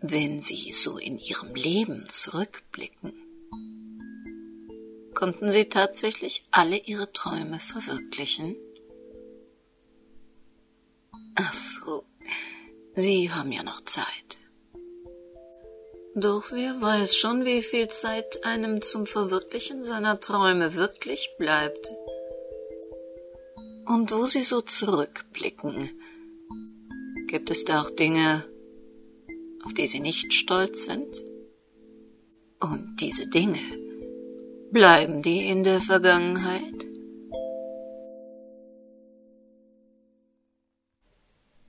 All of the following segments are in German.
Wenn Sie so in Ihrem Leben zurückblicken, konnten Sie tatsächlich alle Ihre Träume verwirklichen? Ach so, Sie haben ja noch Zeit. Doch wer weiß schon, wie viel Zeit einem zum Verwirklichen seiner Träume wirklich bleibt. Und wo Sie so zurückblicken, gibt es da auch Dinge, auf die Sie nicht stolz sind? Und diese Dinge, bleiben die in der Vergangenheit?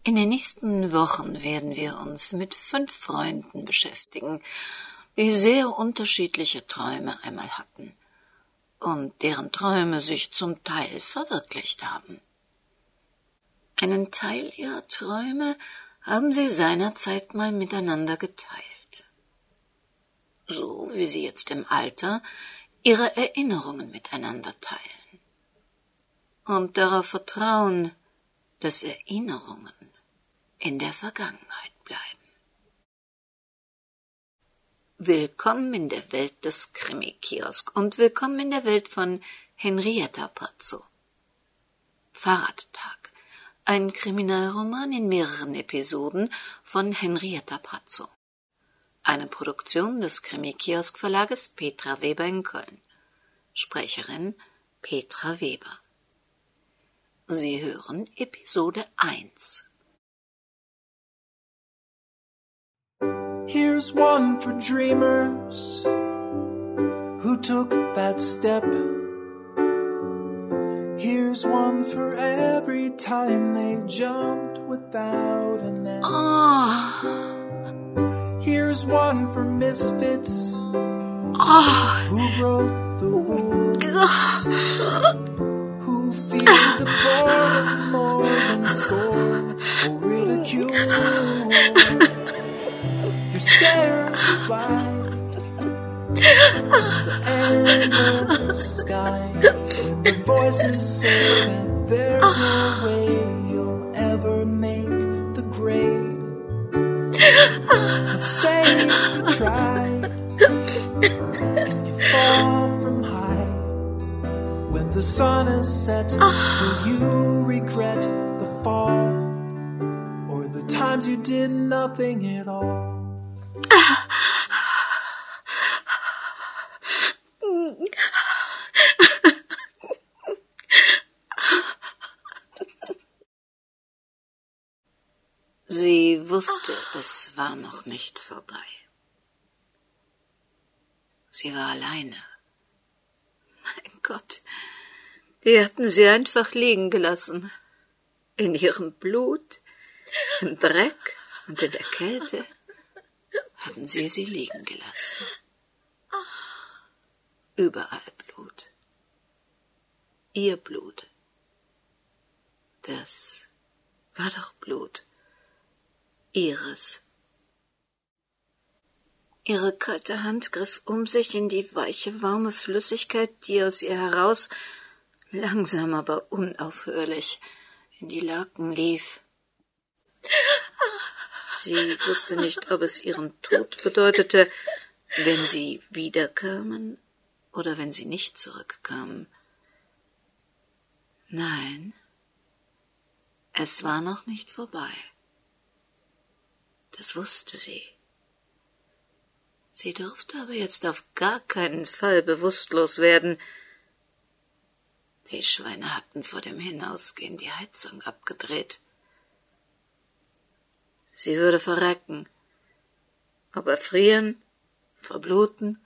In den nächsten Wochen werden wir uns mit fünf Freunden beschäftigen, die sehr unterschiedliche Träume einmal hatten und deren Träume sich zum Teil verwirklicht haben. Einen Teil ihrer Träume haben sie seinerzeit mal miteinander geteilt. So wie sie jetzt im Alter ihre Erinnerungen miteinander teilen. Und darauf vertrauen, dass Erinnerungen in der Vergangenheit bleiben. Willkommen in der Welt des Krimi-Kiosk und willkommen in der Welt von Henrietta Pazzo. Fahrradtag. Ein Kriminalroman in mehreren Episoden von Henrietta Pazzo. Eine Produktion des Krimi-Kiosk Verlages Petra Weber in Köln. Sprecherin Petra Weber. Sie hören Episode 1. Here's one for dreamers who took that step. Here's one for every time they jumped without a net. Oh, ah. Here's one for misfits oh, who broke the rules, who feel the boredom more than scorn or ridicule. You're scared to fly. The end of the sky the voices say that there's no way you'll ever make the grade. But say you try and you fall from high. When the sun is set, will you regret the fall or the times you did nothing at all? Ah. Wusste, es war noch nicht vorbei. Sie war alleine. Mein Gott, die hatten sie einfach liegen gelassen. In ihrem Blut, im Dreck und in der Kälte hatten sie sie liegen gelassen. Überall Blut. Ihr Blut. Das war doch Blut. Ihres. Ihre kalte Hand griff um sich in die weiche, warme Flüssigkeit, die aus ihr heraus, langsam aber unaufhörlich, in die Laken lief. Sie wusste nicht, ob es ihren Tod bedeutete, wenn sie wiederkamen oder wenn sie nicht zurückkamen. Nein, es war noch nicht vorbei. Das wusste sie. Sie durfte aber jetzt auf gar keinen Fall bewusstlos werden. Die Schweine hatten vor dem Hinausgehen die Heizung abgedreht. Sie würde verrecken. Ob erfrieren, verbluten,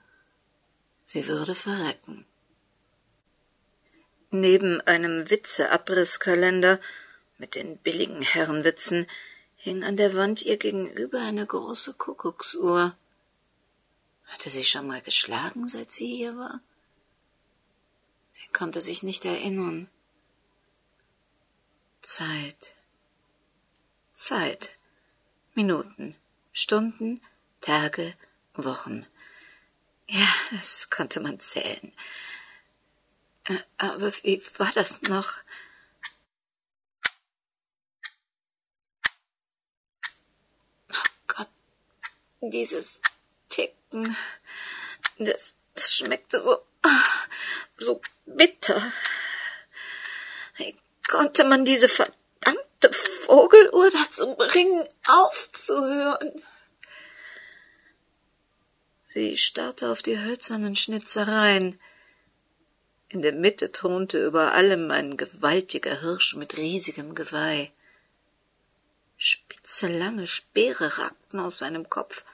sie würde verrecken. Neben einem Witze-Abrisskalender mit den billigen Herrenwitzen hing an der Wand ihr gegenüber eine große Kuckucksuhr. Hatte sie schon mal geschlagen, seit sie hier war? Sie konnte sich nicht erinnern. Zeit. Zeit. Minuten, Stunden, Tage, Wochen. Ja, das konnte man zählen. Äh, Aber wie war das noch? Oh Gott, Dieses Ticken, das, das schmeckte so, so bitter. Wie konnte man diese verdammte Vogeluhr dazu bringen, aufzuhören? Sie starrte auf die hölzernen Schnitzereien. In der Mitte thronte über allem ein gewaltiger Hirsch mit riesigem Geweih. Spitze, lange Speere ragten aus seinem Kopf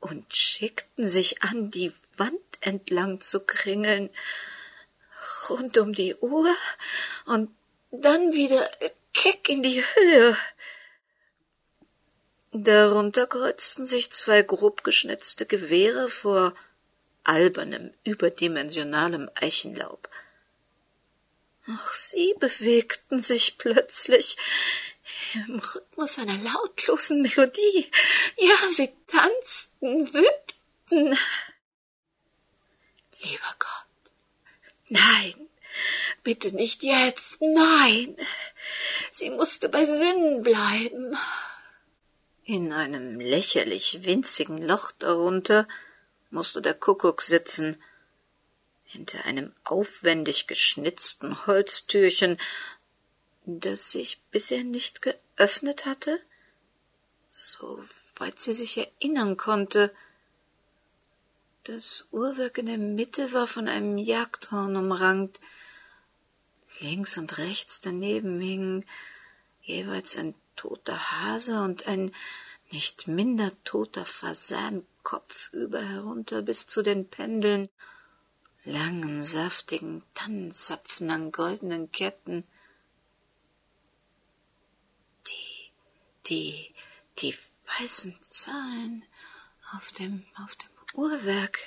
und schickten sich an, die Wand entlang zu kringeln, rund um die Uhr und dann wieder keck in die Höhe. Darunter kreuzten sich zwei grob geschnitzte Gewehre vor albernem, überdimensionalem Eichenlaub. Auch sie bewegten sich plötzlich im Rhythmus einer lautlosen Melodie. Ja, sie tanzten, wippten. Lieber Gott, nein, bitte nicht jetzt, nein. Sie musste bei Sinnen bleiben. In einem lächerlich winzigen Loch darunter musste der Kuckuck sitzen, hinter einem aufwendig geschnitzten Holztürchen, das sich bisher nicht geöffnet hatte, soweit sie sich erinnern konnte. Das Uhrwerk in der Mitte war von einem Jagdhorn umrankt. Links und rechts daneben hingen jeweils ein toter Hase und ein nicht minder toter Fasan kopfüber herunter bis zu den Pendeln, langen, saftigen Tannenzapfen an goldenen Ketten. Die, die weißen Zahlen auf dem, auf dem Uhrwerk.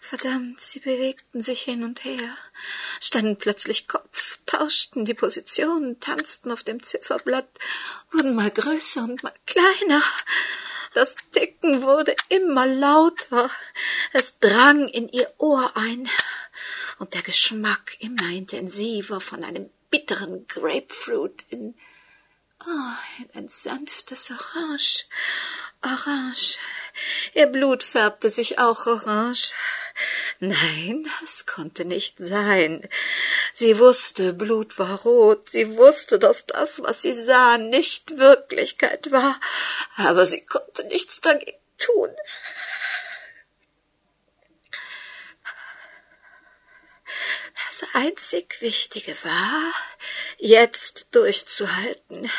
Verdammt, sie bewegten sich hin und her, standen plötzlich Kopf, tauschten die Positionen, tanzten auf dem Zifferblatt, wurden mal größer und mal kleiner. Das Ticken wurde immer lauter, es drang in ihr Ohr ein, und der Geschmack immer intensiver von einem bitteren Grapefruit in, oh, in ein sanftes Orange, Orange. Ihr Blut färbte sich auch orange. Nein, das konnte nicht sein. Sie wusste, Blut war rot, sie wusste, dass das, was sie sah, nicht Wirklichkeit war, aber sie konnte nichts dagegen tun. Das einzig Wichtige war, jetzt durchzuhalten.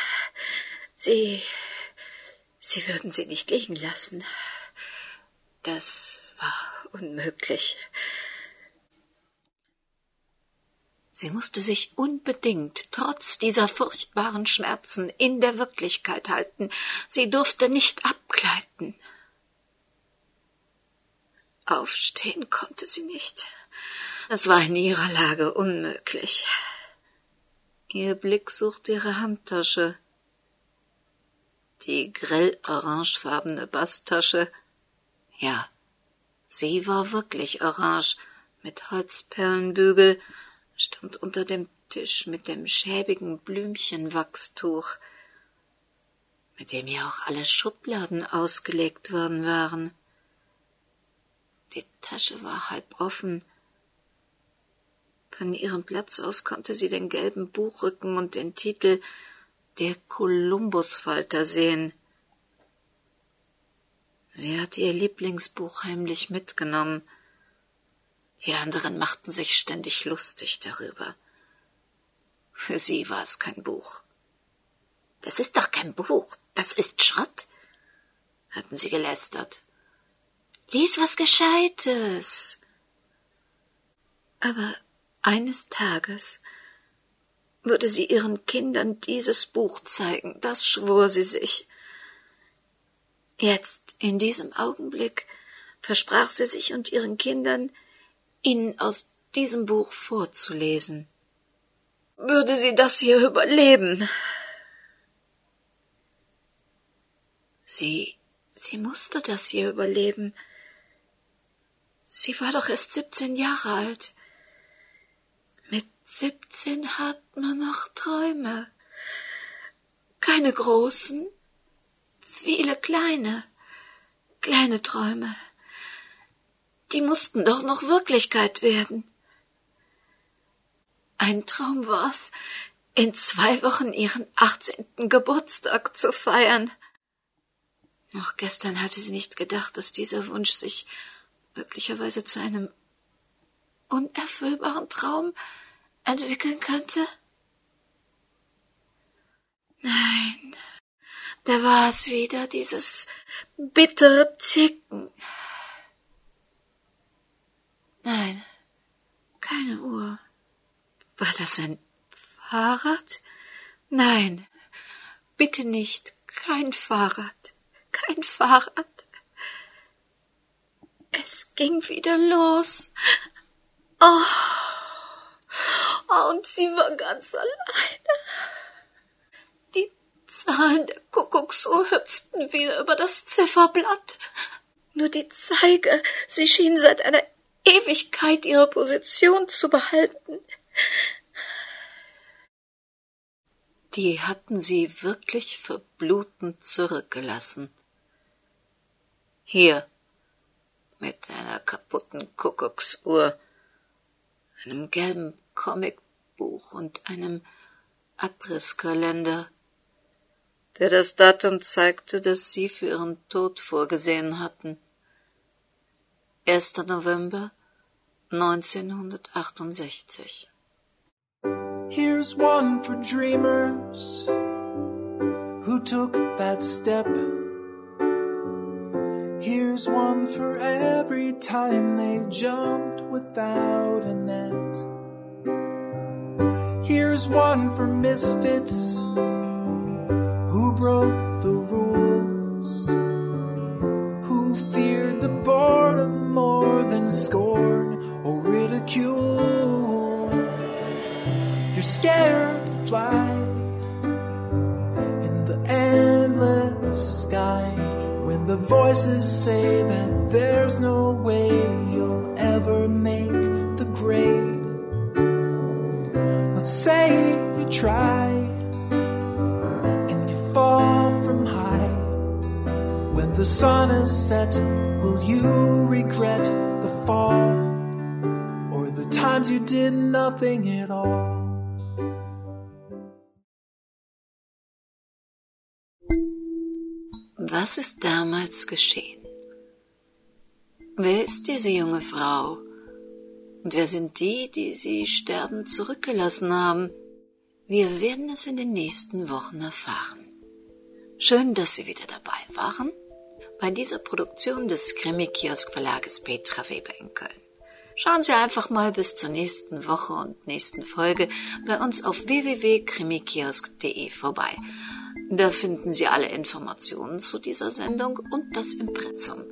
Sie, sie würden sie nicht liegen lassen. Das war unmöglich. Sie musste sich unbedingt trotz dieser furchtbaren Schmerzen in der Wirklichkeit halten. Sie durfte nicht abgleiten. Aufstehen konnte sie nicht. Es war in ihrer Lage unmöglich. Ihr Blick suchte ihre Handtasche. Die grell orangefarbene Basttasche. Ja, Sie war wirklich orange, mit Holzperlenbügel, stand unter dem Tisch mit dem schäbigen Blümchenwachstuch, mit dem ja auch alle Schubladen ausgelegt worden waren. Die Tasche war halb offen. Von ihrem Platz aus konnte sie den gelben Buchrücken und den Titel Der Kolumbusfalter sehen. Sie hatte ihr Lieblingsbuch heimlich mitgenommen. Die anderen machten sich ständig lustig darüber. Für sie war es kein Buch. Das ist doch kein Buch, das ist Schrott, hatten sie gelästert. Lies was Gescheites. Aber eines Tages würde sie ihren Kindern dieses Buch zeigen, das schwor sie sich. Jetzt, in diesem Augenblick, versprach sie sich und ihren Kindern, ihnen aus diesem Buch vorzulesen. Würde sie das hier überleben? Sie, sie musste das hier überleben. Sie war doch erst siebzehn Jahre alt. Siebzehn hat man noch Träume. Keine großen, viele kleine. Kleine Träume. Die mussten doch noch Wirklichkeit werden. Ein Traum war's, in zwei Wochen ihren achtzehnten Geburtstag zu feiern. Noch gestern hatte sie nicht gedacht, dass dieser Wunsch sich möglicherweise zu einem unerfüllbaren Traum entwickeln könnte. Nein, da war es wieder, dieses bittere Ticken. Nein, keine Uhr. War das ein Fahrrad? Nein, bitte nicht, kein Fahrrad, kein Fahrrad. Es ging wieder los. Oh, und sie war ganz alleine. Die Zahlen der Kuckucksuhr hüpften wieder über das Zifferblatt. Nur die Zeige, sie schien seit einer Ewigkeit ihre Position zu behalten. Die hatten sie wirklich verblutend zurückgelassen. Hier, mit einer kaputten Kuckucksuhr, einem gelben Comicbuch und einem Abrisskalender, der das Datum zeigte, das sie für ihren Tod vorgesehen hatten. 1. November 1968. Here's one for dreamers who took that step. Here's one for every time they jumped without a net. Here's one for misfits who broke the rules, who feared the boredom more than scorn or ridicule. You're scared to fly in the endless sky when the voices say that there's no way you'll ever make the grade. Let's say you try and you fall from high. When the sun is set, will you regret the fall or the times you did nothing at all? Was ist damals geschehen? Wer ist diese junge Frau? Und wer sind die, die sie sterbend zurückgelassen haben? Wir werden es in den nächsten Wochen erfahren. Schön, dass Sie wieder dabei waren bei dieser Produktion des Krimi-Kiosk Verlages Petra Weber in Köln. Schauen Sie einfach mal bis zur nächsten Woche und nächsten Folge bei uns auf www.krimikiosk.de vorbei. Da finden Sie alle Informationen zu dieser Sendung und das Impressum.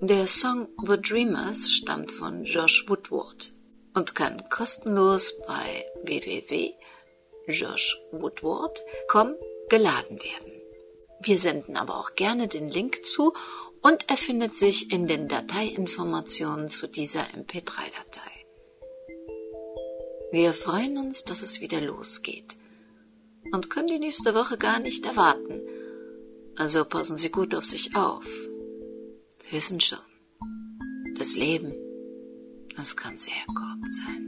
Der Song The Dreamers stammt von Josh Woodward und kann kostenlos bei www.joshwoodward.com geladen werden. Wir senden aber auch gerne den Link zu und er findet sich in den Dateiinformationen zu dieser MP3-Datei. Wir freuen uns, dass es wieder losgeht und können die nächste Woche gar nicht erwarten. Also passen Sie gut auf sich auf. Wissen schon, das Leben, das kann sehr kurz sein.